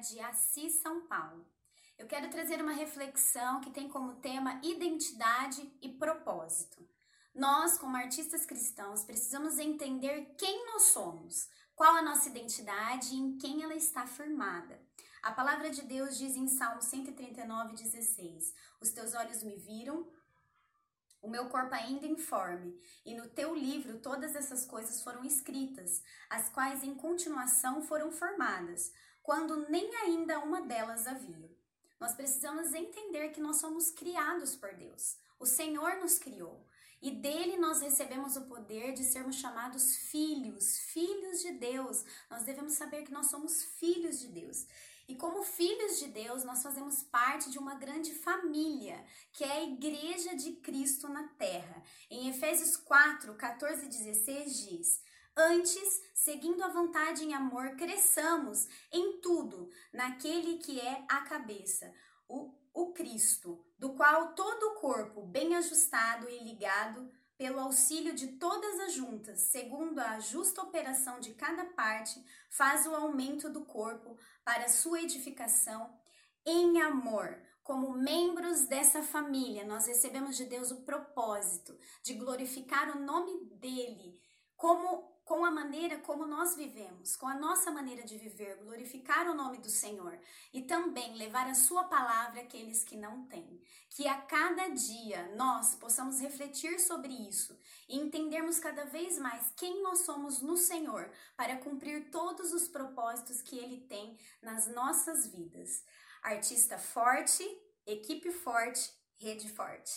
de Assis, São Paulo. Eu quero trazer uma reflexão que tem como tema identidade e propósito. Nós, como artistas cristãos, precisamos entender quem nós somos, qual a nossa identidade e em quem ela está firmada. A palavra de Deus diz em Salmo 139, 16: Os teus olhos me viram, o meu corpo ainda informe, e no teu livro todas essas coisas foram escritas, as quais em continuação foram formadas, quando nem ainda uma delas havia. Nós precisamos entender que nós somos criados por Deus. O Senhor nos criou. E dele nós recebemos o poder de sermos chamados filhos, filhos de Deus. Nós devemos saber que nós somos filhos de como filhos de Deus, nós fazemos parte de uma grande família, que é a Igreja de Cristo na Terra. Em Efésios 4, 14 e 16 diz: Antes, seguindo a vontade em amor, cresçamos em tudo naquele que é a cabeça, o, o Cristo, do qual todo o corpo, bem ajustado e ligado, pelo auxílio de todas as juntas, segundo a justa operação de cada parte, faz o aumento do corpo para sua edificação em amor. Como membros dessa família, nós recebemos de Deus o propósito de glorificar o nome dele, como com a maneira como nós vivemos, com a nossa maneira de viver, glorificar o nome do Senhor e também levar a sua palavra àqueles que não têm. Que a cada dia nós possamos refletir sobre isso e entendermos cada vez mais quem nós somos no Senhor para cumprir todos os propósitos que ele tem nas nossas vidas. Artista forte, equipe forte, rede forte.